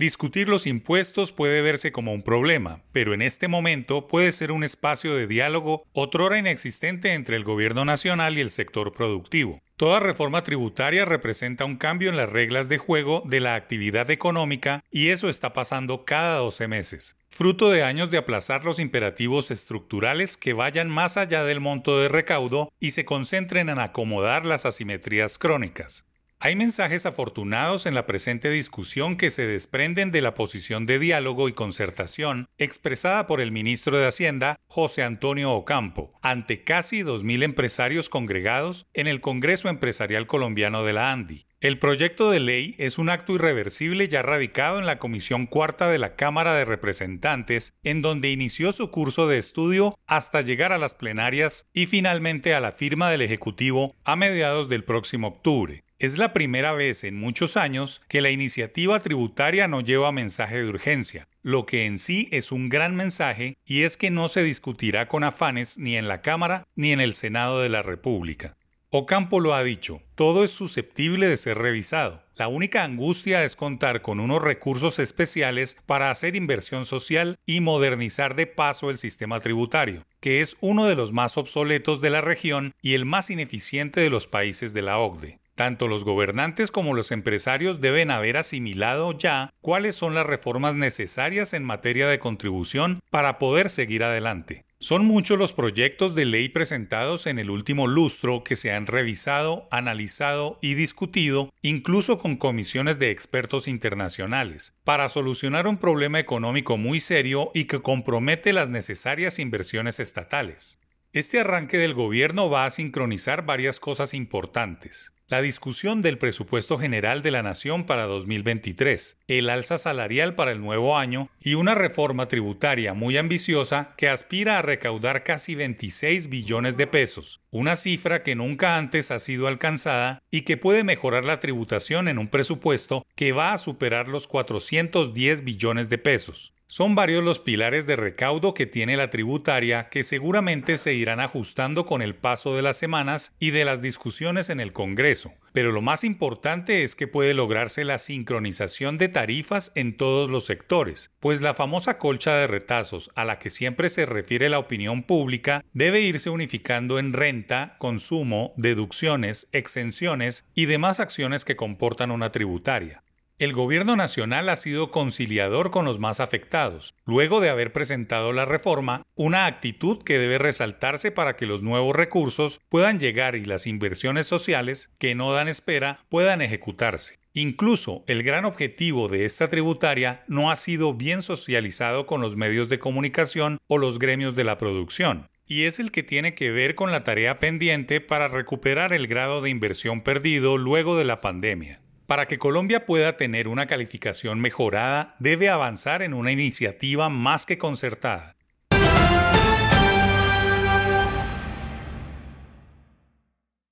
Discutir los impuestos puede verse como un problema, pero en este momento puede ser un espacio de diálogo otrora inexistente entre el gobierno nacional y el sector productivo. Toda reforma tributaria representa un cambio en las reglas de juego de la actividad económica y eso está pasando cada 12 meses, fruto de años de aplazar los imperativos estructurales que vayan más allá del monto de recaudo y se concentren en acomodar las asimetrías crónicas. Hay mensajes afortunados en la presente discusión que se desprenden de la posición de diálogo y concertación expresada por el ministro de Hacienda, José Antonio Ocampo, ante casi 2.000 empresarios congregados en el Congreso Empresarial Colombiano de la ANDI. El proyecto de ley es un acto irreversible ya radicado en la Comisión Cuarta de la Cámara de Representantes, en donde inició su curso de estudio hasta llegar a las plenarias y finalmente a la firma del Ejecutivo a mediados del próximo octubre. Es la primera vez en muchos años que la iniciativa tributaria no lleva mensaje de urgencia, lo que en sí es un gran mensaje y es que no se discutirá con afanes ni en la Cámara ni en el Senado de la República. Ocampo lo ha dicho, todo es susceptible de ser revisado. La única angustia es contar con unos recursos especiales para hacer inversión social y modernizar de paso el sistema tributario, que es uno de los más obsoletos de la región y el más ineficiente de los países de la OCDE. Tanto los gobernantes como los empresarios deben haber asimilado ya cuáles son las reformas necesarias en materia de contribución para poder seguir adelante. Son muchos los proyectos de ley presentados en el último lustro que se han revisado, analizado y discutido, incluso con comisiones de expertos internacionales, para solucionar un problema económico muy serio y que compromete las necesarias inversiones estatales. Este arranque del gobierno va a sincronizar varias cosas importantes. La discusión del presupuesto general de la Nación para 2023, el alza salarial para el nuevo año y una reforma tributaria muy ambiciosa que aspira a recaudar casi 26 billones de pesos, una cifra que nunca antes ha sido alcanzada y que puede mejorar la tributación en un presupuesto que va a superar los 410 billones de pesos. Son varios los pilares de recaudo que tiene la tributaria que seguramente se irán ajustando con el paso de las semanas y de las discusiones en el Congreso, pero lo más importante es que puede lograrse la sincronización de tarifas en todos los sectores, pues la famosa colcha de retazos a la que siempre se refiere la opinión pública debe irse unificando en renta, consumo, deducciones, exenciones y demás acciones que comportan una tributaria. El gobierno nacional ha sido conciliador con los más afectados, luego de haber presentado la reforma, una actitud que debe resaltarse para que los nuevos recursos puedan llegar y las inversiones sociales, que no dan espera, puedan ejecutarse. Incluso el gran objetivo de esta tributaria no ha sido bien socializado con los medios de comunicación o los gremios de la producción y es el que tiene que ver con la tarea pendiente para recuperar el grado de inversión perdido luego de la pandemia. Para que Colombia pueda tener una calificación mejorada, debe avanzar en una iniciativa más que concertada.